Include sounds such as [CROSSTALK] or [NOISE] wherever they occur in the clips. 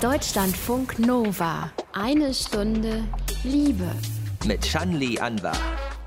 Deutschlandfunk Nova. Eine Stunde Liebe. Mit Shanli Anwar.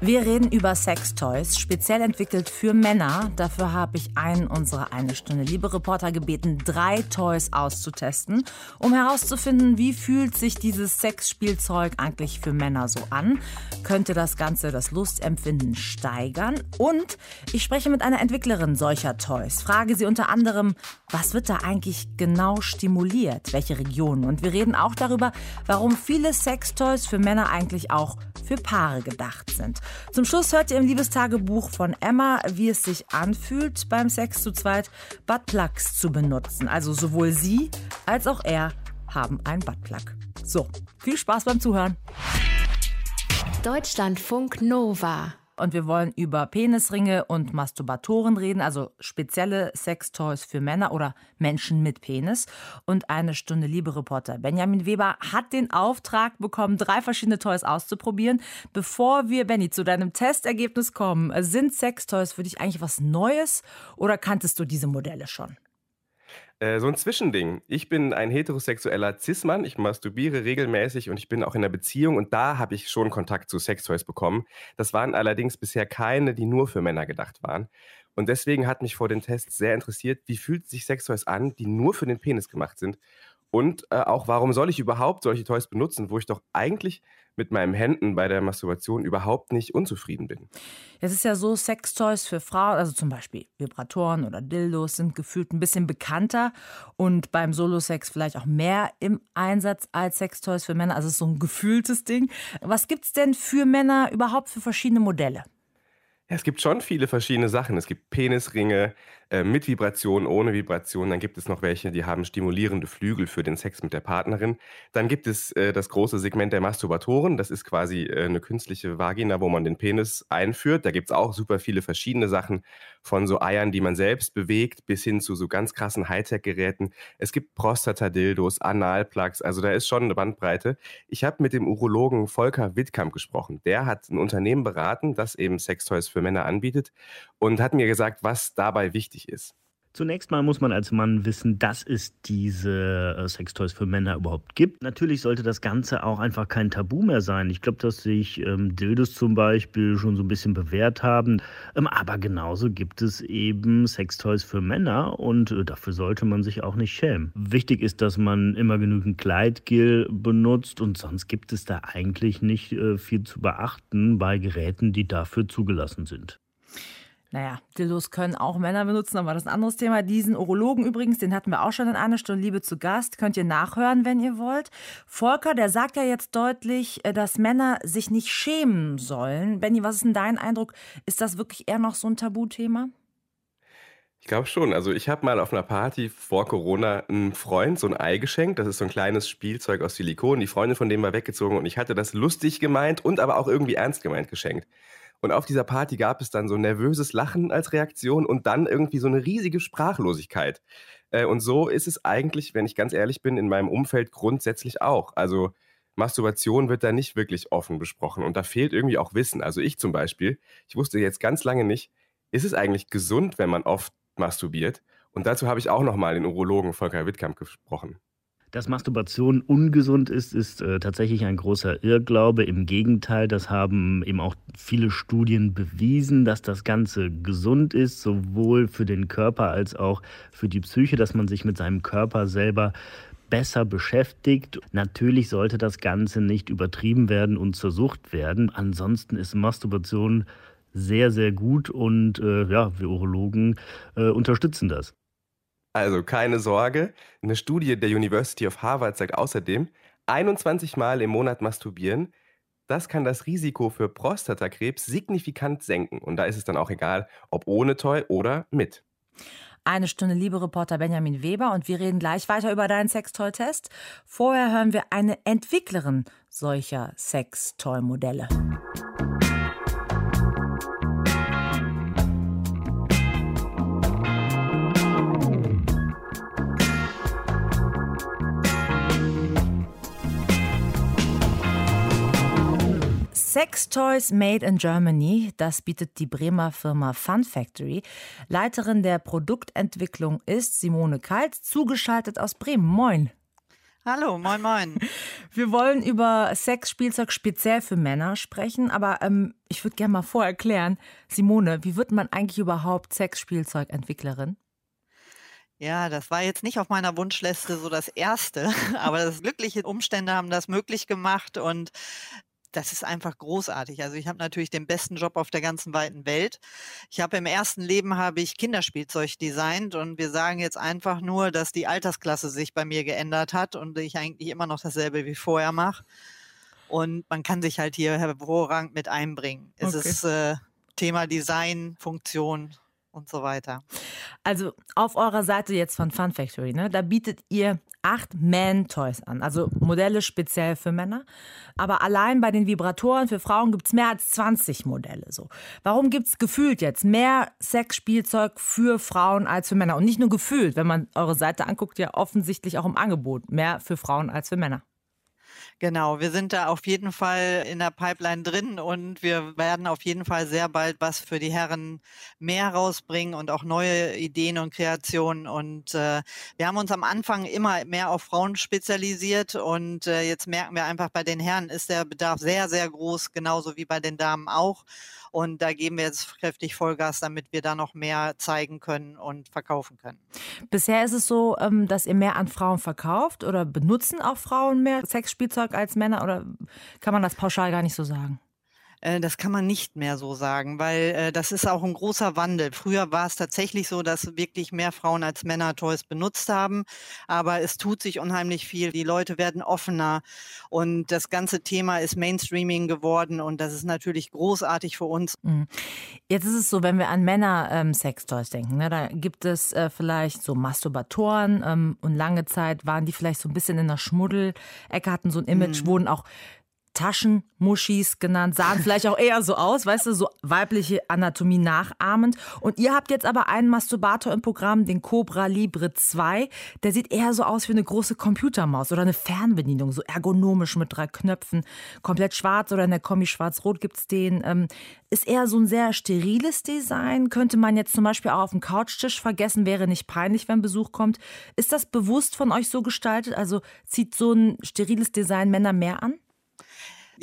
Wir reden über Sextoys, speziell entwickelt für Männer. Dafür habe ich einen unserer eine Stunde Liebe Reporter gebeten, drei Toys auszutesten, um herauszufinden, wie fühlt sich dieses Sexspielzeug eigentlich für Männer so an? Könnte das Ganze das Lustempfinden steigern? Und ich spreche mit einer Entwicklerin solcher Toys. Frage sie unter anderem, was wird da eigentlich genau stimuliert? Welche Regionen? Und wir reden auch darüber, warum viele Sextoys für Männer eigentlich auch für Paare gedacht sind. Zum Schluss hört ihr im Liebestagebuch von Emma, wie es sich anfühlt, beim Sex zu zweit Buttplugs zu benutzen. Also sowohl sie als auch er haben einen Buttplug. So, viel Spaß beim Zuhören. Deutschlandfunk Nova und wir wollen über Penisringe und Masturbatoren reden, also spezielle Sextoys für Männer oder Menschen mit Penis. Und eine Stunde Liebe-Reporter Benjamin Weber hat den Auftrag bekommen, drei verschiedene Toys auszuprobieren. Bevor wir, Benny, zu deinem Testergebnis kommen, sind Sextoys für dich eigentlich was Neues oder kanntest du diese Modelle schon? Äh, so ein Zwischending. Ich bin ein heterosexueller Cis-Mann, ich masturbiere regelmäßig und ich bin auch in einer Beziehung und da habe ich schon Kontakt zu Sextoys bekommen. Das waren allerdings bisher keine, die nur für Männer gedacht waren. Und deswegen hat mich vor den Tests sehr interessiert, wie fühlt sich Sextoys an, die nur für den Penis gemacht sind? Und äh, auch, warum soll ich überhaupt solche Toys benutzen, wo ich doch eigentlich mit meinen Händen bei der Masturbation überhaupt nicht unzufrieden bin. Es ist ja so, Sextoys für Frauen, also zum Beispiel Vibratoren oder Dildos, sind gefühlt ein bisschen bekannter und beim Solo-Sex vielleicht auch mehr im Einsatz als Sextoys für Männer. Also es ist so ein gefühltes Ding. Was gibt es denn für Männer überhaupt für verschiedene Modelle? Ja, es gibt schon viele verschiedene Sachen. Es gibt Penisringe äh, mit Vibration, ohne Vibration. Dann gibt es noch welche, die haben stimulierende Flügel für den Sex mit der Partnerin. Dann gibt es äh, das große Segment der Masturbatoren. Das ist quasi äh, eine künstliche Vagina, wo man den Penis einführt. Da gibt es auch super viele verschiedene Sachen. Von so Eiern, die man selbst bewegt, bis hin zu so ganz krassen Hightech-Geräten. Es gibt Prostata-Dildos, Analplugs. Also da ist schon eine Bandbreite. Ich habe mit dem Urologen Volker Wittkamp gesprochen. Der hat ein Unternehmen beraten, das eben Sextoys für Männer anbietet und hat mir gesagt, was dabei wichtig ist. Zunächst mal muss man als Mann wissen, dass es diese äh, Sextoys für Männer überhaupt gibt. Natürlich sollte das Ganze auch einfach kein Tabu mehr sein. Ich glaube, dass sich ähm, Dildos zum Beispiel schon so ein bisschen bewährt haben. Ähm, aber genauso gibt es eben Sextoys für Männer und äh, dafür sollte man sich auch nicht schämen. Wichtig ist, dass man immer genügend Gleitgel benutzt und sonst gibt es da eigentlich nicht äh, viel zu beachten bei Geräten, die dafür zugelassen sind. Naja, Dildos können auch Männer benutzen, aber das ist ein anderes Thema. Diesen Urologen übrigens, den hatten wir auch schon in einer Stunde Liebe zu Gast. Könnt ihr nachhören, wenn ihr wollt. Volker, der sagt ja jetzt deutlich, äh, dass Männer sich nicht schämen sollen. Benny, was ist denn dein Eindruck? Ist das wirklich eher noch so ein Tabuthema? Ich glaube schon. Also ich habe mal auf einer Party vor Corona einem Freund so ein Ei geschenkt. Das ist so ein kleines Spielzeug aus Silikon. Die Freundin von dem war weggezogen und ich hatte das lustig gemeint und aber auch irgendwie ernst gemeint geschenkt. Und auf dieser Party gab es dann so nervöses Lachen als Reaktion und dann irgendwie so eine riesige Sprachlosigkeit. Äh, und so ist es eigentlich, wenn ich ganz ehrlich bin, in meinem Umfeld grundsätzlich auch. Also Masturbation wird da nicht wirklich offen besprochen und da fehlt irgendwie auch Wissen. Also ich zum Beispiel, ich wusste jetzt ganz lange nicht, ist es eigentlich gesund, wenn man oft masturbiert? Und dazu habe ich auch nochmal den Urologen Volker Wittkamp gesprochen. Dass Masturbation ungesund ist, ist äh, tatsächlich ein großer Irrglaube. Im Gegenteil, das haben eben auch viele Studien bewiesen, dass das Ganze gesund ist, sowohl für den Körper als auch für die Psyche, dass man sich mit seinem Körper selber besser beschäftigt. Natürlich sollte das Ganze nicht übertrieben werden und zur Sucht werden. Ansonsten ist Masturbation sehr, sehr gut und äh, ja, wir Urologen äh, unterstützen das. Also keine Sorge. Eine Studie der University of Harvard sagt außerdem, 21 Mal im Monat masturbieren, das kann das Risiko für Prostatakrebs signifikant senken. Und da ist es dann auch egal, ob ohne Toy oder mit. Eine Stunde Liebe Reporter Benjamin Weber und wir reden gleich weiter über deinen Sextoy-Test. Vorher hören wir eine Entwicklerin solcher Sextoy-Modelle. Sex Toys Made in Germany, das bietet die Bremer Firma Fun Factory. Leiterin der Produktentwicklung ist Simone Kalt, zugeschaltet aus Bremen. Moin. Hallo, moin, moin. [LAUGHS] Wir wollen über Sexspielzeug speziell für Männer sprechen, aber ähm, ich würde gerne mal vorerklären, Simone, wie wird man eigentlich überhaupt Sexspielzeugentwicklerin? Ja, das war jetzt nicht auf meiner Wunschliste so das Erste, [LAUGHS] aber das glückliche Umstände haben das möglich gemacht und das ist einfach großartig. Also ich habe natürlich den besten Job auf der ganzen weiten Welt. Ich habe im ersten Leben habe ich Kinderspielzeug designt und wir sagen jetzt einfach nur, dass die Altersklasse sich bei mir geändert hat und ich eigentlich immer noch dasselbe wie vorher mache. Und man kann sich halt hier hervorragend mit einbringen. Es okay. ist äh, Thema Design, Funktion und so weiter. Also auf eurer Seite jetzt von Fun Factory, ne, da bietet ihr acht Man-Toys an, also Modelle speziell für Männer. Aber allein bei den Vibratoren für Frauen gibt es mehr als 20 Modelle. So. Warum gibt es gefühlt jetzt mehr Sexspielzeug für Frauen als für Männer? Und nicht nur gefühlt, wenn man eure Seite anguckt, ja offensichtlich auch im Angebot mehr für Frauen als für Männer. Genau, wir sind da auf jeden Fall in der Pipeline drin und wir werden auf jeden Fall sehr bald was für die Herren mehr rausbringen und auch neue Ideen und Kreationen. Und äh, wir haben uns am Anfang immer mehr auf Frauen spezialisiert und äh, jetzt merken wir einfach, bei den Herren ist der Bedarf sehr, sehr groß, genauso wie bei den Damen auch. Und da geben wir jetzt kräftig Vollgas, damit wir da noch mehr zeigen können und verkaufen können. Bisher ist es so, ähm, dass ihr mehr an Frauen verkauft oder benutzen auch Frauen mehr Sexspielzeug als Männer oder kann man das pauschal gar nicht so sagen? Äh, das kann man nicht mehr so sagen, weil äh, das ist auch ein großer Wandel. Früher war es tatsächlich so, dass wirklich mehr Frauen als Männer Toys benutzt haben, aber es tut sich unheimlich viel. Die Leute werden offener und das ganze Thema ist Mainstreaming geworden und das ist natürlich großartig für uns. Mhm. Jetzt ist es so, wenn wir an Männer ähm, Sextoys denken, ne, da gibt es äh, vielleicht so Masturbatoren ähm, und lange Zeit waren die vielleicht so ein bisschen in der Schmuddelecke, hatten so ein Image, mhm. wurden auch Taschenmuschis genannt, sahen vielleicht auch eher so aus, weißt du, so weibliche Anatomie nachahmend. Und ihr habt jetzt aber einen Masturbator im Programm, den Cobra Libre 2. Der sieht eher so aus wie eine große Computermaus oder eine Fernbedienung, so ergonomisch mit drei Knöpfen. Komplett schwarz oder in der Kombi schwarz-rot gibt's den. Ähm, ist eher so ein sehr steriles Design. Könnte man jetzt zum Beispiel auch auf dem Couchtisch vergessen, wäre nicht peinlich, wenn Besuch kommt. Ist das bewusst von euch so gestaltet? Also zieht so ein steriles Design Männer mehr an?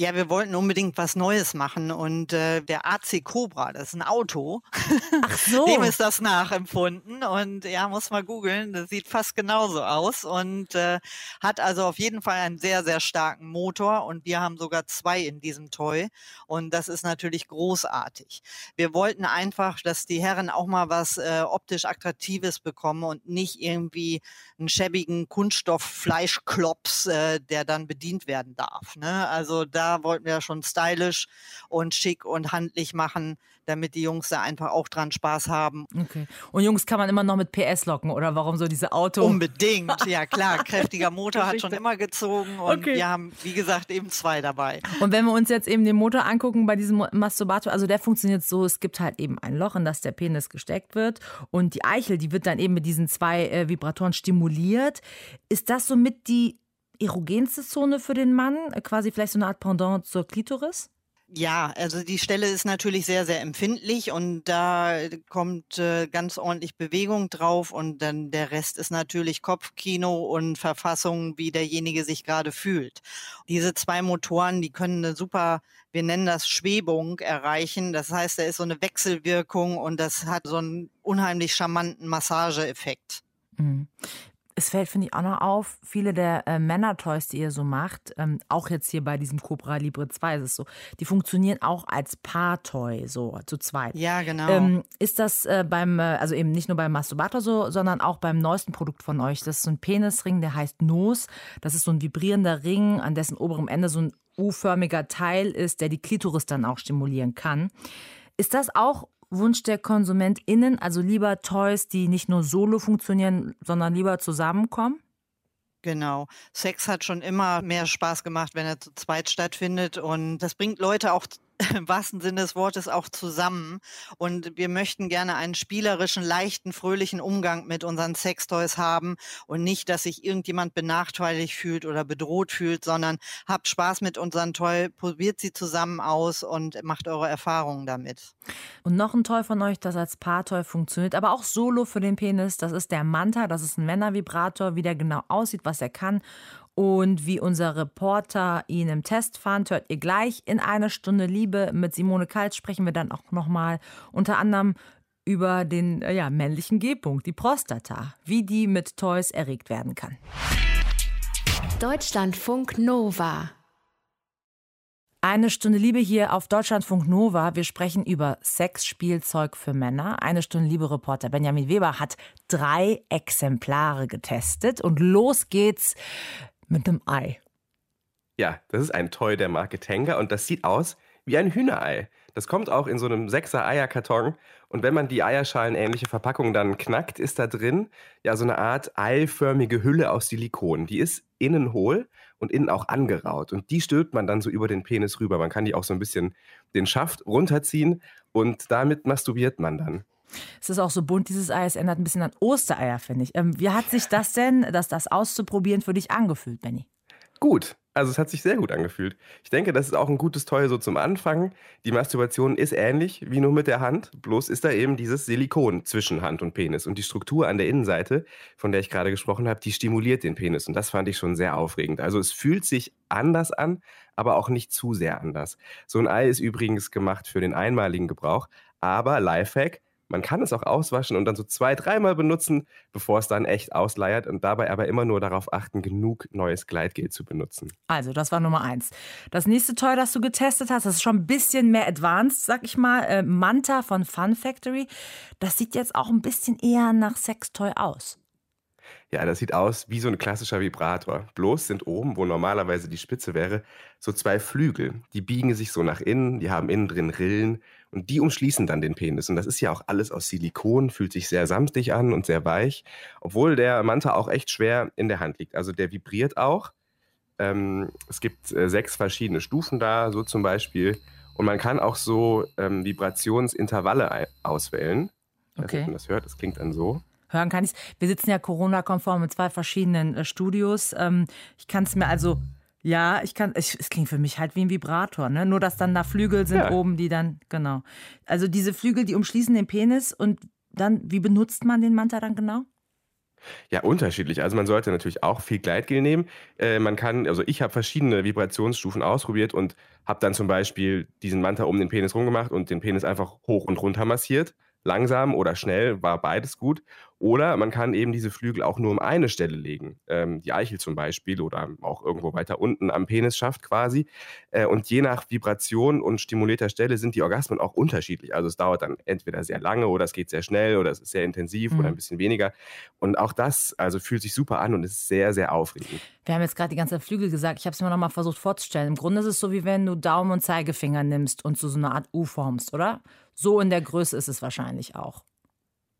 Ja, wir wollten unbedingt was Neues machen und äh, der AC Cobra, das ist ein Auto. Ach [LAUGHS] so. Dem ist das nachempfunden und ja, muss mal googeln, das sieht fast genauso aus und äh, hat also auf jeden Fall einen sehr, sehr starken Motor und wir haben sogar zwei in diesem Toy und das ist natürlich großartig. Wir wollten einfach, dass die Herren auch mal was äh, optisch Attraktives bekommen und nicht irgendwie einen schäbigen Kunststofffleischklops, äh, der dann bedient werden darf. Ne? Also da wollten wir schon stylisch und schick und handlich machen, damit die Jungs da einfach auch dran Spaß haben. Okay. Und Jungs kann man immer noch mit PS locken oder warum so diese Auto? Unbedingt, ja klar. [LAUGHS] Kräftiger Motor hat schon immer gezogen und okay. wir haben, wie gesagt, eben zwei dabei. Und wenn wir uns jetzt eben den Motor angucken bei diesem Masturbator, also der funktioniert so, es gibt halt eben ein Loch, in das der Penis gesteckt wird und die Eichel, die wird dann eben mit diesen zwei äh, Vibratoren stimuliert. Ist das somit die erogenste Zone für den Mann? Quasi vielleicht so eine Art Pendant zur Klitoris? Ja, also die Stelle ist natürlich sehr, sehr empfindlich und da kommt äh, ganz ordentlich Bewegung drauf und dann der Rest ist natürlich Kopfkino und Verfassung, wie derjenige sich gerade fühlt. Diese zwei Motoren, die können eine super, wir nennen das Schwebung erreichen. Das heißt, da ist so eine Wechselwirkung und das hat so einen unheimlich charmanten Massageeffekt. Mhm es fällt, finde ich, auch noch auf, viele der äh, Männer-Toys, die ihr so macht, ähm, auch jetzt hier bei diesem Cobra Libre 2 ist es so, die funktionieren auch als Paar-Toy, so zu zweit. Ja, genau. Ähm, ist das äh, beim, äh, also eben nicht nur beim Masturbator so, sondern auch beim neuesten Produkt von euch? Das ist so ein Penisring, der heißt Nos. Das ist so ein vibrierender Ring, an dessen oberem Ende so ein U-förmiger Teil ist, der die Klitoris dann auch stimulieren kann. Ist das auch Wunsch der KonsumentInnen, also lieber Toys, die nicht nur solo funktionieren, sondern lieber zusammenkommen? Genau. Sex hat schon immer mehr Spaß gemacht, wenn er zu zweit stattfindet. Und das bringt Leute auch im wahrsten Sinne des Wortes auch zusammen. Und wir möchten gerne einen spielerischen, leichten, fröhlichen Umgang mit unseren Sextoys haben und nicht, dass sich irgendjemand benachteiligt fühlt oder bedroht fühlt, sondern habt Spaß mit unseren Toy, probiert sie zusammen aus und macht eure Erfahrungen damit. Und noch ein Toy von euch, das als Paartoy funktioniert, aber auch solo für den Penis. Das ist der Manta. Das ist ein Männervibrator, wie der genau aussieht, was er kann Und wie unser Reporter ihn im Test fand, hört ihr gleich. In einer Stunde Liebe mit Simone Kalt sprechen wir dann auch nochmal unter anderem über den äh, ja, männlichen G-Punkt, die Prostata, wie die mit Toys erregt werden kann. Deutschlandfunk Nova. Eine Stunde Liebe hier auf Deutschlandfunk Nova. Wir sprechen über Sexspielzeug für Männer. Eine Stunde Liebe Reporter Benjamin Weber hat drei Exemplare getestet und los geht's mit dem Ei. Ja, das ist ein Toy der Marke Tenga und das sieht aus wie ein Hühnerei. Das kommt auch in so einem sechser Eierkarton und wenn man die Eierschalen ähnliche Verpackung dann knackt, ist da drin ja so eine Art eiförmige Hülle aus Silikon. Die ist innen hohl und innen auch angeraut. Und die stülpt man dann so über den Penis rüber. Man kann die auch so ein bisschen den Schaft runterziehen und damit masturbiert man dann. Es ist auch so bunt, dieses Ei. Es erinnert ein bisschen an Ostereier, finde ich. Ähm, wie hat sich das denn, das, das auszuprobieren, für dich angefühlt, Benny? Gut. Also es hat sich sehr gut angefühlt. Ich denke, das ist auch ein gutes Toy so zum Anfang. Die Masturbation ist ähnlich wie nur mit der Hand, bloß ist da eben dieses Silikon zwischen Hand und Penis. Und die Struktur an der Innenseite, von der ich gerade gesprochen habe, die stimuliert den Penis. Und das fand ich schon sehr aufregend. Also es fühlt sich anders an, aber auch nicht zu sehr anders. So ein Ei ist übrigens gemacht für den einmaligen Gebrauch. Aber Lifehack, man kann es auch auswaschen und dann so zwei, dreimal benutzen, bevor es dann echt ausleiert und dabei aber immer nur darauf achten, genug neues Gleitgel zu benutzen. Also, das war Nummer eins. Das nächste Toy, das du getestet hast, das ist schon ein bisschen mehr advanced, sag ich mal. Äh, Manta von Fun Factory. Das sieht jetzt auch ein bisschen eher nach Sextoy aus. Ja, das sieht aus wie so ein klassischer Vibrator. Bloß sind oben, wo normalerweise die Spitze wäre, so zwei Flügel. Die biegen sich so nach innen, die haben innen drin Rillen und die umschließen dann den Penis. Und das ist ja auch alles aus Silikon, fühlt sich sehr samtig an und sehr weich, obwohl der Manta auch echt schwer in der Hand liegt. Also der vibriert auch. Ähm, es gibt äh, sechs verschiedene Stufen da, so zum Beispiel. Und man kann auch so ähm, Vibrationsintervalle auswählen. Okay. Ob man das hört, das klingt dann so hören kann ich Wir sitzen ja Corona-konform in zwei verschiedenen äh, Studios. Ähm, ich kann es mir also, ja, ich kann, ich, es klingt für mich halt wie ein Vibrator, ne? Nur, dass dann da Flügel sind ja. oben, die dann, genau. Also diese Flügel, die umschließen den Penis und dann, wie benutzt man den Manta dann genau? Ja, unterschiedlich. Also man sollte natürlich auch viel Gleitgel nehmen. Äh, man kann, also ich habe verschiedene Vibrationsstufen ausprobiert und habe dann zum Beispiel diesen Manta um den Penis rumgemacht und den Penis einfach hoch und runter massiert langsam oder schnell war beides gut. Oder man kann eben diese Flügel auch nur um eine Stelle legen, ähm, die Eichel zum Beispiel oder auch irgendwo weiter unten am Penisschaft quasi. Äh, und je nach Vibration und stimulierter Stelle sind die Orgasmen auch unterschiedlich. Also es dauert dann entweder sehr lange oder es geht sehr schnell oder es ist sehr intensiv mhm. oder ein bisschen weniger. Und auch das also fühlt sich super an und ist sehr, sehr aufregend. Wir haben jetzt gerade die ganze Flügel gesagt. Ich habe es mir noch mal versucht vorzustellen. Im Grunde ist es so, wie wenn du Daumen und Zeigefinger nimmst und zu so einer Art U formst, oder? So in der Größe ist es wahrscheinlich auch.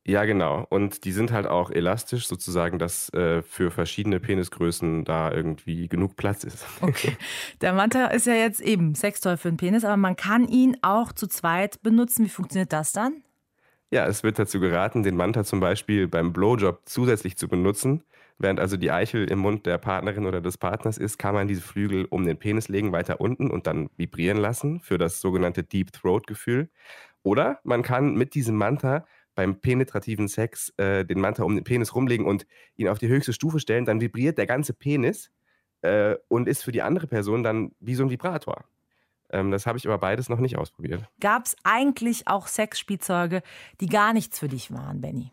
Ja, genau. Und die sind halt auch elastisch, sozusagen, dass äh, für verschiedene Penisgrößen da irgendwie genug Platz ist. [LAUGHS] Okay. Der Manta ist ja jetzt eben Sextoy für den Penis, aber man kann ihn auch zu zweit benutzen. Wie funktioniert das dann? Ja, es wird dazu geraten, den Manta zum Beispiel beim Blowjob zusätzlich zu benutzen. Während also die Eichel im Mund der Partnerin oder des Partners ist, kann man diese Flügel um den Penis legen, weiter unten und dann vibrieren lassen für das sogenannte Deep Throat Gefühl. Oder man kann mit diesem Manta beim penetrativen Sex äh, den Manta um den Penis rumlegen und ihn auf die höchste Stufe stellen, dann vibriert der ganze Penis äh, und ist für die andere Person dann wie so ein Vibrator. Ähm, das habe ich aber beides noch nicht ausprobiert. Gab es eigentlich auch Sexspielzeuge, die gar nichts für dich waren, Benny?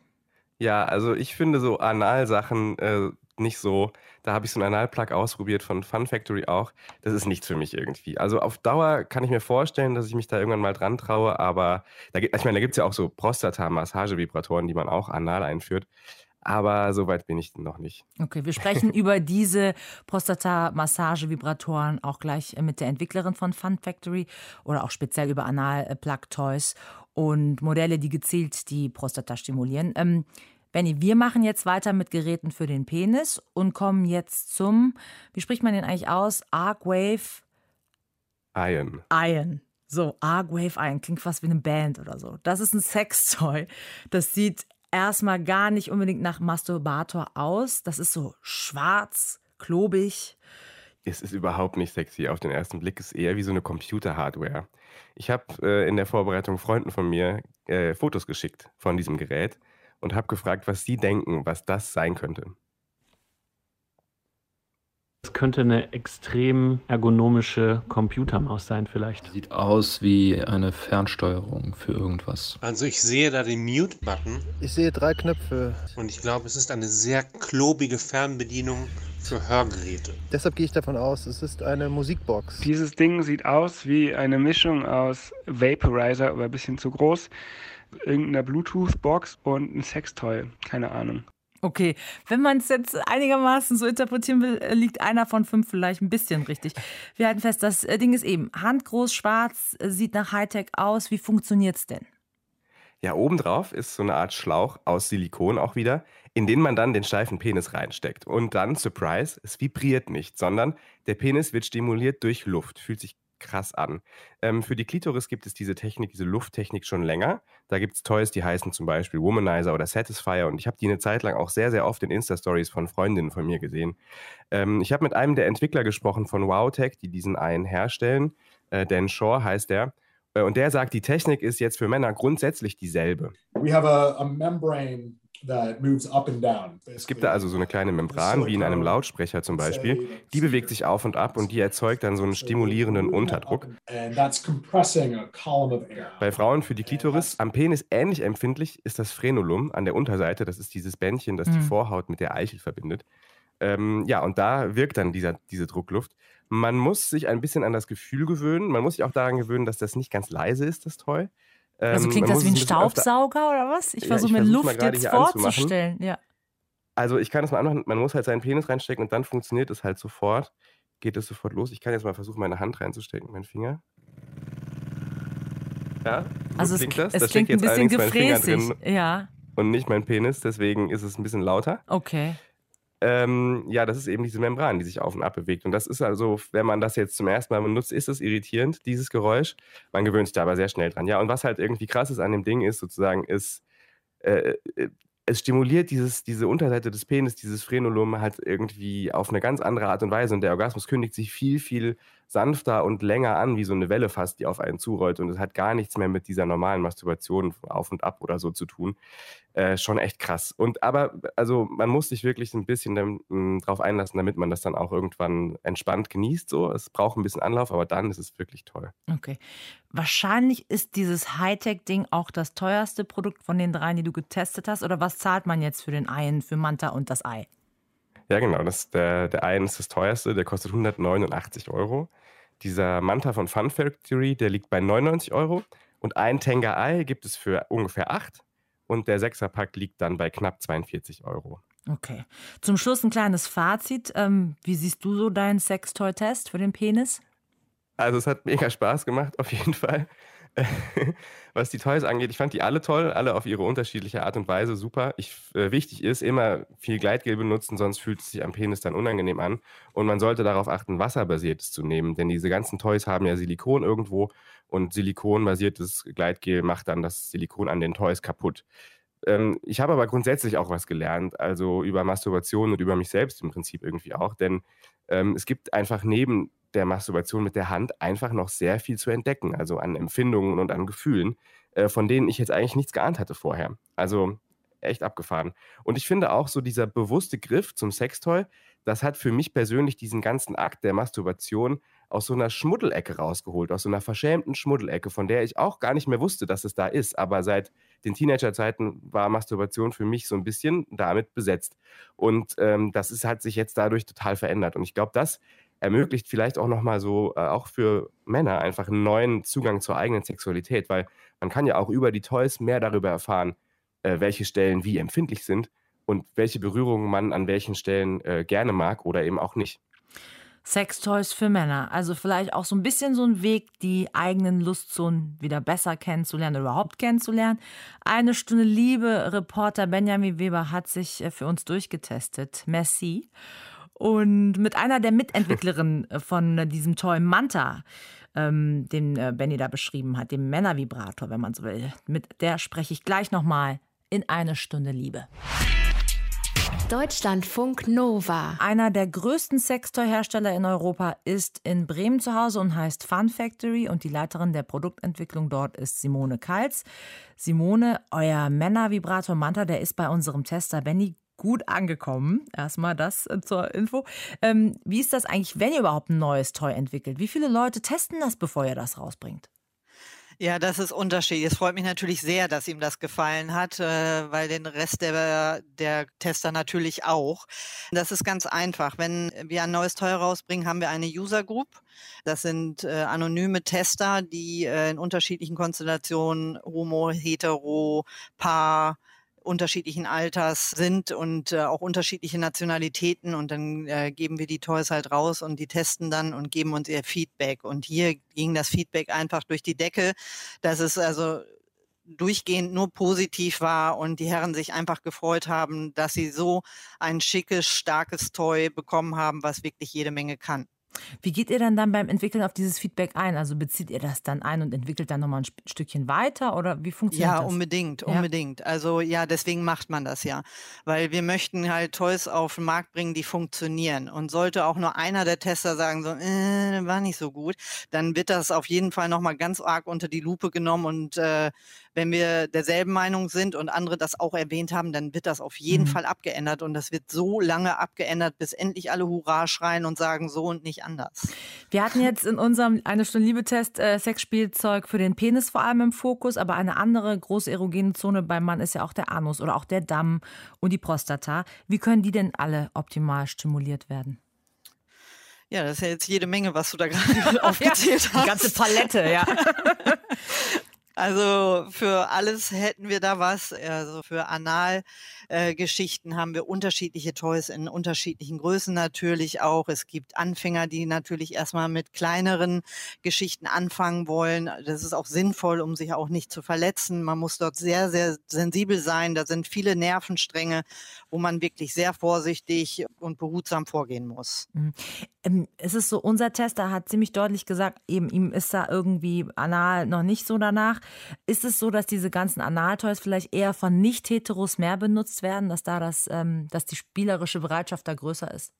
Ja, also ich finde so Analsachen äh, nicht so. Da habe ich so einen Analplug ausprobiert von Fun Factory auch. Das ist nichts für mich irgendwie. Also auf Dauer kann ich mir vorstellen, dass ich mich da irgendwann mal dran traue, aber da gibt, ich meine, da gibt es ja auch so Prostata-Massagevibratoren, die man auch anal einführt. Aber so weit bin ich noch nicht. Okay, wir sprechen [LAUGHS] über diese Prostata-Massage-Vibratoren auch gleich mit der Entwicklerin von Fun Factory oder auch speziell über Anal-Plug-Toys und Modelle, die gezielt die Prostata stimulieren. Ähm, Benny, wir machen jetzt weiter mit Geräten für den Penis und kommen jetzt zum, wie spricht man den eigentlich aus? Arcwave Iron. Iron. So, Arcwave Iron klingt fast wie eine Band oder so. Das ist ein Sextoy. Das sieht erstmal gar nicht unbedingt nach Masturbator aus. Das ist so schwarz, klobig. Es ist überhaupt nicht sexy auf den ersten Blick. Es ist eher wie so eine Computer-Hardware. Ich habe äh, in der Vorbereitung Freunden von mir äh, Fotos geschickt von diesem Gerät und habe gefragt, was sie denken, was das sein könnte. Es könnte eine extrem ergonomische Computermaus sein vielleicht. Sieht aus wie eine Fernsteuerung für irgendwas. Also ich sehe da den Mute-Button. Ich sehe drei Knöpfe. Und ich glaube, es ist eine sehr klobige Fernbedienung für Hörgeräte. Deshalb gehe ich davon aus, es ist eine Musikbox. Dieses Ding sieht aus wie eine Mischung aus Vaporizer, aber ein bisschen zu groß, irgendeiner Bluetooth-Box und ein Sextoy. Keine Ahnung. Okay, wenn man es jetzt einigermaßen so interpretieren will, äh, liegt einer von fünf vielleicht ein bisschen richtig. Wir halten fest, das äh, Ding ist eben handgroß, schwarz, äh, sieht nach Hightech aus. Wie funktioniert es denn? Ja, obendrauf ist so eine Art Schlauch aus Silikon auch wieder, in den man dann den steifen Penis reinsteckt. Und dann, Surprise, es vibriert nicht, sondern der Penis wird stimuliert durch Luft. Fühlt sich krass an. Ähm, für die Klitoris gibt es diese Technik, diese Lufttechnik schon länger. Da gibt es Toys, die heißen zum Beispiel Womanizer oder Satisfier und ich habe die eine Zeit lang auch sehr, sehr oft in Insta-Stories von Freundinnen von mir gesehen. Ähm, ich habe mit einem der Entwickler gesprochen von WowTech, die diesen einen herstellen. Äh, Dan Shaw heißt der. Äh, und der sagt, die Technik ist jetzt für Männer grundsätzlich dieselbe. We have a, a membrane es gibt da also so eine kleine Membran, wie in einem Lautsprecher zum Beispiel. Die bewegt sich auf und ab und die erzeugt dann so einen stimulierenden Unterdruck. Bei Frauen für die Klitoris am Penis ähnlich empfindlich ist das Frenulum an der Unterseite. Das ist dieses Bändchen, das die mhm. Vorhaut mit der Eichel verbindet. Ähm, ja, und da wirkt dann dieser, diese Druckluft. Man muss sich ein bisschen an das Gefühl gewöhnen. Man muss sich auch daran gewöhnen, dass das nicht ganz leise ist, das Toy. Also ähm, klingt das wie ein Staubsauger oder was? Ich versuche ja, mir Luft jetzt vorzustellen. Ja. Also ich kann das mal anmachen, man muss halt seinen Penis reinstecken und dann funktioniert es halt sofort. Geht es sofort los. Ich kann jetzt mal versuchen, meine Hand reinzustecken, meinen Finger. Ja, also es, das? es da klingt ein bisschen gefräßig. Ja. Und nicht mein Penis, deswegen ist es ein bisschen lauter. Okay. Ähm, ja, das ist eben diese Membran, die sich auf und ab bewegt. Und das ist also, wenn man das jetzt zum ersten Mal benutzt, ist es irritierend, dieses Geräusch. Man gewöhnt sich da aber sehr schnell dran. Ja, und was halt irgendwie krass ist an dem Ding, ist sozusagen, ist, äh, äh es stimuliert dieses, diese Unterseite des Penis, dieses Frenulum halt irgendwie auf eine ganz andere Art und Weise. Und der Orgasmus kündigt sich viel, viel sanfter und länger an, wie so eine Welle fast, die auf einen zurollt. Und es hat gar nichts mehr mit dieser normalen Masturbation auf und ab oder so zu tun. Äh, schon echt krass. Und aber, also man muss sich wirklich ein bisschen dem, hm, einlassen, damit man das dann auch irgendwann entspannt genießt. So, es braucht ein bisschen Anlauf, aber dann ist es wirklich toll. Okay. Wahrscheinlich ist dieses Hightech-Ding auch das teuerste Produkt von den dreien, die du getestet hast. Oder was zahlt man jetzt für den einen, für Manta und das Ei? Ja, genau. Das, der, der eine ist das teuerste, der kostet 189 Euro. Dieser Manta von Fun Factory, der liegt bei 99 Euro. Und ein Tenga Ei gibt es für ungefähr 8. Und der Sechserpack liegt dann bei knapp 42 Euro. Okay. Zum Schluss ein kleines Fazit. Ähm, wie siehst du so deinen Sextoy-Test für den Penis? Also es hat mega Spaß gemacht, auf jeden Fall. [LAUGHS] was die Toys angeht, ich fand die alle toll, alle auf ihre unterschiedliche Art und Weise super. Ich, äh, wichtig ist, immer viel Gleitgel benutzen, sonst fühlt es sich am Penis dann unangenehm an. Und man sollte darauf achten, wasserbasiertes zu nehmen, denn diese ganzen Toys haben ja Silikon irgendwo und silikonbasiertes Gleitgel macht dann das Silikon an den Toys kaputt. Ähm, ich habe aber grundsätzlich auch was gelernt, also über Masturbation und über mich selbst im Prinzip irgendwie auch, denn ähm, es gibt einfach neben der Masturbation mit der Hand einfach noch sehr viel zu entdecken, also an Empfindungen und an Gefühlen, äh, von denen ich jetzt eigentlich nichts geahnt hatte vorher. Also echt abgefahren. Und ich finde auch so dieser bewusste Griff zum Sextoy, das hat für mich persönlich diesen ganzen Akt der Masturbation aus so einer Schmuddelecke rausgeholt, aus so einer verschämten Schmuddelecke, von der ich auch gar nicht mehr wusste, dass es da ist. Aber seit den Teenagerzeiten war Masturbation für mich so ein bisschen damit besetzt. Und ähm, das ist, hat sich jetzt dadurch total verändert. Und ich glaube, das ermöglicht vielleicht auch nochmal so, äh, auch für Männer, einfach einen neuen Zugang zur eigenen Sexualität, weil man kann ja auch über die Toys mehr darüber erfahren, äh, welche Stellen wie empfindlich sind und welche Berührungen man an welchen Stellen äh, gerne mag oder eben auch nicht. Sextoys für Männer. Also vielleicht auch so ein bisschen so ein Weg, die eigenen Lustzonen wieder besser kennenzulernen überhaupt kennenzulernen. Eine Stunde Liebe, Reporter Benjamin Weber hat sich äh, für uns durchgetestet. Merci. Und mit einer der Mitentwicklerinnen [LAUGHS] von diesem Toy Manta, ähm, den äh, Benny da beschrieben hat, dem Männervibrator, wenn man so will, mit der spreche ich gleich nochmal in eine Stunde Liebe. Deutschlandfunk Nova. Einer der größten Sextoy-Hersteller in Europa ist in Bremen zu Hause und heißt Fun Factory und die Leiterin der Produktentwicklung dort ist Simone Kals. Simone, euer Männervibrator Manta, der ist bei unserem Tester Benny gut angekommen. Erstmal das äh, zur Info. Ähm, wie ist das eigentlich, wenn ihr überhaupt ein neues Toy entwickelt? Wie viele Leute testen das, bevor ihr das rausbringt? Ja, das ist unterschiedlich. Es freut mich natürlich sehr, dass ihm das gefallen hat, äh, weil den Rest der, der Tester natürlich auch. Das ist ganz einfach. Wenn wir ein neues Toy rausbringen, haben wir eine User Group. Das sind äh, anonyme Tester, die äh, in unterschiedlichen Konstellationen, homo, hetero, paar, unterschiedlichen Alters sind und äh, auch unterschiedliche Nationalitäten und dann äh, geben wir die Toys halt raus und die testen dann und geben uns ihr Feedback. Und hier ging das Feedback einfach durch die Decke, dass es also durchgehend nur positiv war und die Herren sich einfach gefreut haben, dass sie so ein schickes, starkes Toy bekommen haben, was wirklich jede Menge kann. Wie geht ihr dann dann beim Entwickeln auf dieses Feedback ein? Also bezieht ihr das dann ein und entwickelt dann nochmal ein Stückchen weiter oder wie funktioniert ja, das? Ja, unbedingt, unbedingt. Also ja, deswegen macht man das ja. Weil wir möchten halt Toys auf den Markt bringen, die funktionieren. Und sollte auch nur einer der Tester sagen, so, äh, war nicht so gut, dann wird das auf jeden Fall nochmal ganz arg unter die Lupe genommen und äh, wenn wir derselben Meinung sind und andere das auch erwähnt haben, dann wird das auf jeden mhm. Fall abgeändert und das wird so lange abgeändert, bis endlich alle Hurra schreien und sagen so und nicht anders. Wir hatten jetzt in unserem eine Stunde Liebetest äh, Sexspielzeug für den Penis vor allem im Fokus, aber eine andere große erogene Zone beim Mann ist ja auch der Anus oder auch der Damm und die Prostata. Wie können die denn alle optimal stimuliert werden? Ja, das ist ja jetzt jede Menge, was du da [LAUGHS] gerade aufgezählt ja, hast. Die ganze Palette, ja. [LAUGHS] Also für alles hätten wir da was. Also für Analgeschichten äh, haben wir unterschiedliche Toys in unterschiedlichen Größen natürlich auch. Es gibt Anfänger, die natürlich erstmal mit kleineren Geschichten anfangen wollen. Das ist auch sinnvoll, um sich auch nicht zu verletzen. Man muss dort sehr, sehr sensibel sein. Da sind viele Nervenstränge, wo man wirklich sehr vorsichtig und behutsam vorgehen muss. Mhm. Ähm, es ist so, unser Tester hat ziemlich deutlich gesagt, eben ihm ist da irgendwie anal noch nicht so danach. Ist es so, dass diese ganzen Analtoys vielleicht eher von Nicht-Heteros mehr benutzt werden, dass da das, ähm, dass die spielerische Bereitschaft da größer ist?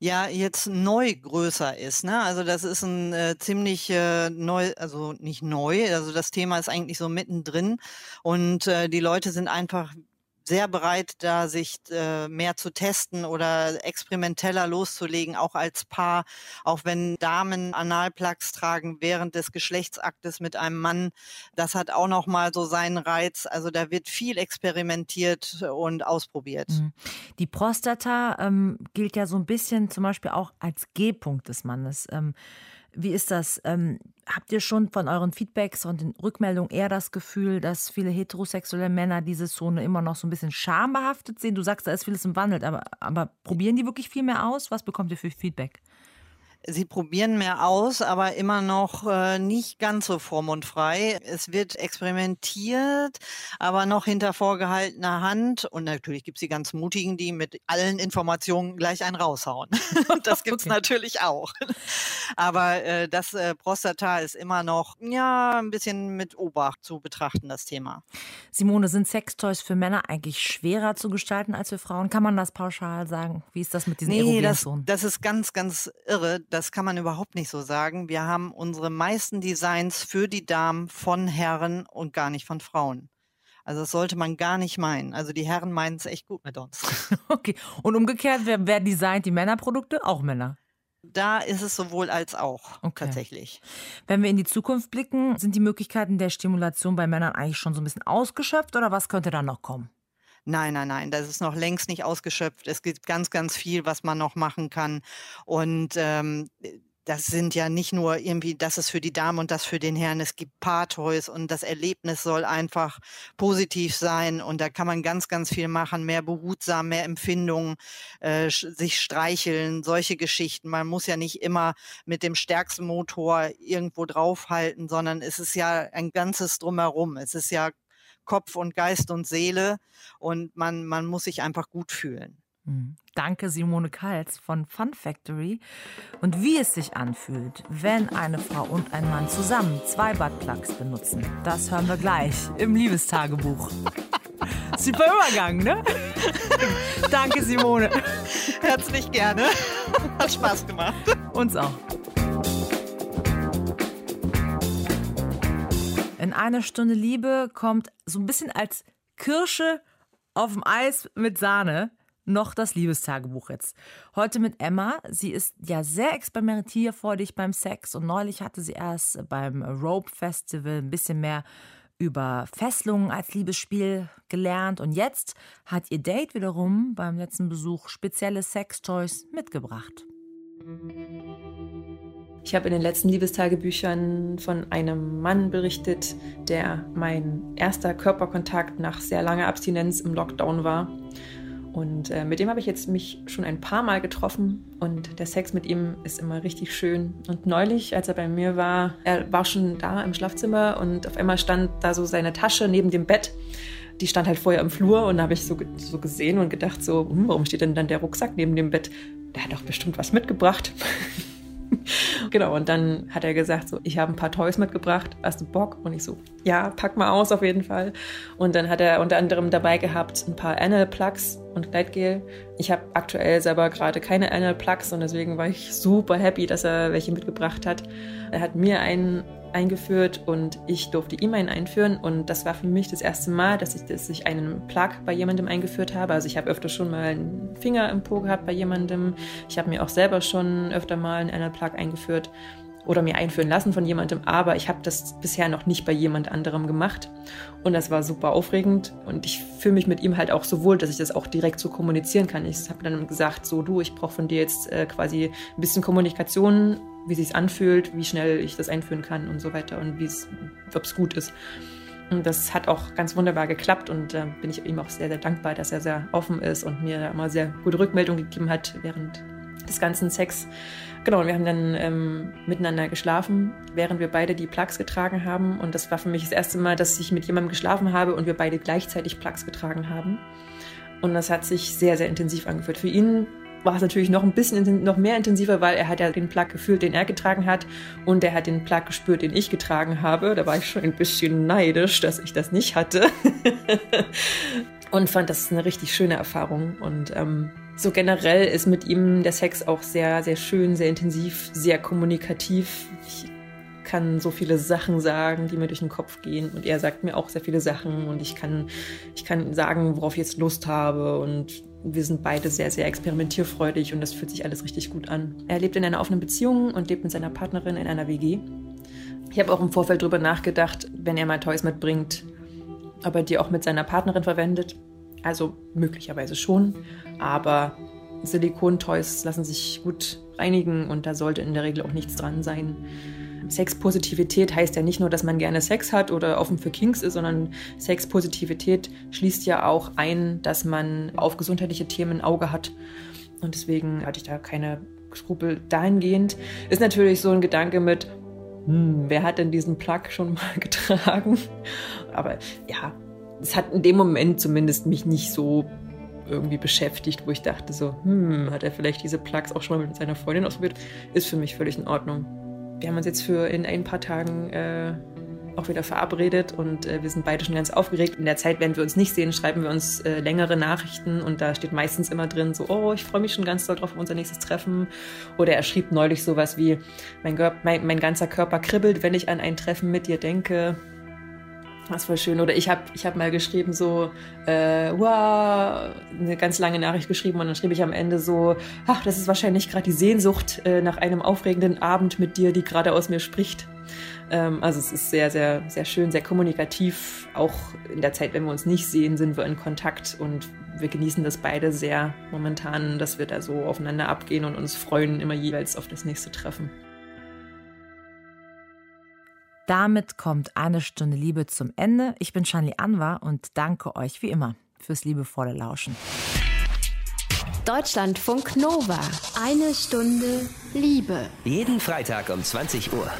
ja jetzt neu größer ist. Ne? Also das ist ein äh, ziemlich äh, neu, also nicht neu, also das Thema ist eigentlich so mittendrin und äh, die Leute sind einfach sehr bereit, da sich äh, mehr zu testen oder experimenteller loszulegen, auch als Paar. Auch wenn Damen Analplugs tragen während des Geschlechtsaktes mit einem Mann, das hat auch noch mal so seinen Reiz. Also da wird viel experimentiert und ausprobiert. Mhm. Die Prostata ähm, gilt ja so ein bisschen zum Beispiel auch als G-Punkt des Mannes. Ähm, wie ist das? Ähm, habt ihr schon von euren Feedbacks und den Rückmeldungen eher das Gefühl, dass viele heterosexuelle Männer diese Zone immer noch so ein bisschen schambehaftet sehen? Du sagst, da ist vieles im Wandel, aber, aber probieren die wirklich viel mehr aus? Was bekommt ihr für Feedback? Sie probieren mehr aus, aber immer noch äh, nicht ganz so vormundfrei. Es wird experimentiert, aber noch hinter vorgehaltener Hand. Und natürlich gibt es die ganz Mutigen, die mit allen Informationen gleich einen raushauen. [LAUGHS] das gibt es okay. natürlich auch. aber äh, das äh, Prostata ist immer noch ja ein bisschen mit Obacht zu betrachten, das Thema. Simone, sind Sextoys für Männer eigentlich schwerer zu gestalten als für Frauen? Kann man das pauschal sagen? Wie ist das mit diesen nee, das, das ist ganz, ganz irre das kann man überhaupt nicht so sagen. Wir haben unsere meisten Designs für die Damen von Herren und gar nicht von Frauen. Also das sollte man gar nicht meinen. Also die Herren meinen es echt gut mit uns. [LAUGHS] Okay. Und umgekehrt, wer, wer designt die Männerprodukte? Auch Männer. Da ist es sowohl als auch okay. tatsächlich. Wenn wir in die Zukunft blicken, sind die Möglichkeiten der Stimulation bei Männern eigentlich schon so ein bisschen ausgeschöpft oder was könnte da noch kommen? Nein, nein, nein, das ist noch längst nicht ausgeschöpft. Es gibt ganz, ganz viel, was man noch machen kann. Und ähm, das sind ja nicht nur irgendwie, das ist für die Dame und das für den Herrn. Es gibt Paartoys und das Erlebnis soll einfach positiv sein. Und da kann man ganz, ganz viel machen. Mehr behutsam, mehr Empfindungen, äh, sich streicheln, solche Geschichten. Man muss ja nicht immer mit dem stärksten Motor irgendwo draufhalten, sondern es ist ja ein ganzes Drumherum. Es ist ja Kopf und Geist und Seele und man, man muss sich einfach gut fühlen. Mhm. Danke, Simone Kals von Fun Factory. Und wie es sich anfühlt, wenn eine Frau und ein Mann zusammen zwei Buttplugs benutzen, das hören wir gleich im Liebestagebuch. [LAUGHS] Super Übergang, ne? [LAUGHS] Danke, Simone. Herzlich gerne. Hat Spaß gemacht. Uns auch. In einer Stunde Liebe kommt so ein bisschen als Kirsche auf dem Eis mit Sahne noch das Liebestagebuch jetzt. Heute mit Emma. Sie ist ja sehr experimentierfreudig beim Sex und neulich hatte sie erst beim Rope Festival ein bisschen mehr über Fesselungen als Liebesspiel gelernt und jetzt hat ihr Date wiederum beim letzten Besuch spezielle Sextoys mitgebracht. Ich habe in den letzten Liebestagebüchern von einem Mann berichtet, der mein erster Körperkontakt nach sehr langer Abstinenz im Lockdown war. Und äh, mit dem habe ich jetzt mich schon ein paar Mal getroffen und der Sex mit ihm ist immer richtig schön. Und neulich, als er bei mir war, er war schon da im Schlafzimmer und auf einmal stand da so seine Tasche neben dem Bett. Die stand halt vorher im Flur und da habe ich so, so gesehen und gedacht so, hm, warum steht denn dann der Rucksack neben dem Bett? Der hat doch bestimmt was mitgebracht. [LAUGHS] [LAUGHS] genau, und dann hat er gesagt, so, ich habe ein paar Toys mitgebracht, hast du Bock? Und ich so, ja, pack mal aus auf jeden Fall. Und dann hat er unter anderem dabei gehabt ein paar Anal Plugs und Gleitgel. Ich habe aktuell selber gerade keine Anal Plugs und deswegen war ich super happy, dass er welche mitgebracht hat. Er hat mir einen eingeführt und ich durfte einen einführen und das war für mich das erste Mal, dass ich, dass ich einen Plug bei jemandem eingeführt habe. Also ich habe öfter schon mal einen Finger im Po gehabt bei jemandem. Ich habe mir auch selber schon öfter mal einen Plug eingeführt oder mir einführen lassen von jemandem, aber ich habe das bisher noch nicht bei jemand anderem gemacht und das war super aufregend und ich fühle mich mit ihm halt auch so wohl, dass ich das auch direkt so kommunizieren kann. Ich habe dann gesagt, so du, ich brauche von dir jetzt äh, quasi ein bisschen Kommunikation, wie sich anfühlt, wie schnell ich das einführen kann und so weiter und wie es, ob es gut ist. Und das hat auch ganz wunderbar geklappt und äh, bin ich ihm auch sehr, sehr dankbar, dass er sehr offen ist und mir immer sehr gute Rückmeldung gegeben hat während des ganzen Sex. Genau, und wir haben dann ähm, miteinander geschlafen, während wir beide die Plugs getragen haben. Und das war für mich das erste Mal, dass ich mit jemandem geschlafen habe und wir beide gleichzeitig Plugs getragen haben. Und das hat sich sehr, sehr intensiv angefühlt. Für ihn war es natürlich noch ein bisschen noch mehr intensiver, weil er hat ja den Plug gefühlt, den er getragen hat und er hat den Plug gespürt, den ich getragen habe. Da war ich schon ein bisschen neidisch, dass ich das nicht hatte [LAUGHS] und fand das eine richtig schöne Erfahrung und ähm, so generell ist mit ihm der Sex auch sehr, sehr schön, sehr intensiv, sehr kommunikativ. Ich kann so viele Sachen sagen, die mir durch den Kopf gehen. Und er sagt mir auch sehr viele Sachen. Und ich kann, ich kann sagen, worauf ich jetzt Lust habe. Und wir sind beide sehr, sehr experimentierfreudig. Und das fühlt sich alles richtig gut an. Er lebt in einer offenen Beziehung und lebt mit seiner Partnerin in einer WG. Ich habe auch im Vorfeld darüber nachgedacht, wenn er mal Toys mitbringt, ob er die auch mit seiner Partnerin verwendet. Also möglicherweise schon, aber Silikon-Toys lassen sich gut reinigen und da sollte in der Regel auch nichts dran sein. Sexpositivität heißt ja nicht nur, dass man gerne Sex hat oder offen für Kinks ist, sondern Sexpositivität schließt ja auch ein, dass man auf gesundheitliche Themen ein Auge hat. Und deswegen hatte ich da keine Skrupel dahingehend. Ist natürlich so ein Gedanke mit, hm, wer hat denn diesen Plug schon mal [LAUGHS] getragen? Aber ja, es hat in dem Moment zumindest mich nicht so irgendwie beschäftigt, wo ich dachte so, hm, hat er vielleicht diese Plugs auch schon mal mit seiner Freundin ausprobiert? Ist für mich völlig in Ordnung. Wir haben uns jetzt für in ein paar Tagen äh, auch wieder verabredet und äh, wir sind beide schon ganz aufgeregt. In der Zeit, wenn wir uns nicht sehen, schreiben wir uns äh, längere Nachrichten und da steht meistens immer drin so, oh, ich freue mich schon ganz doll drauf auf unser nächstes Treffen. Oder er schrieb neulich sowas wie, mein, mein, mein ganzer Körper kribbelt, wenn ich an ein Treffen mit dir denke. Das war schön. Oder ich habe ich hab mal geschrieben, so, äh, wow, eine ganz lange Nachricht geschrieben und dann schrieb ich am Ende so, ach, das ist wahrscheinlich gerade die Sehnsucht äh, nach einem aufregenden Abend mit dir, die gerade aus mir spricht. Ähm, also es ist sehr, sehr, sehr schön, sehr kommunikativ. Auch in der Zeit, wenn wir uns nicht sehen, sind wir in Kontakt und wir genießen das beide sehr momentan, dass wir da so aufeinander abgehen und uns freuen immer jeweils auf das nächste Treffen. Damit kommt eine Stunde Liebe zum Ende. Ich bin Shani Anwar und danke euch wie immer fürs liebevolle Lauschen. Deutschlandfunk Nova. Eine Stunde Liebe. Jeden Freitag um 20 Uhr.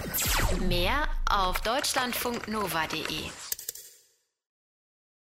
Mehr auf deutschlandfunknova.de.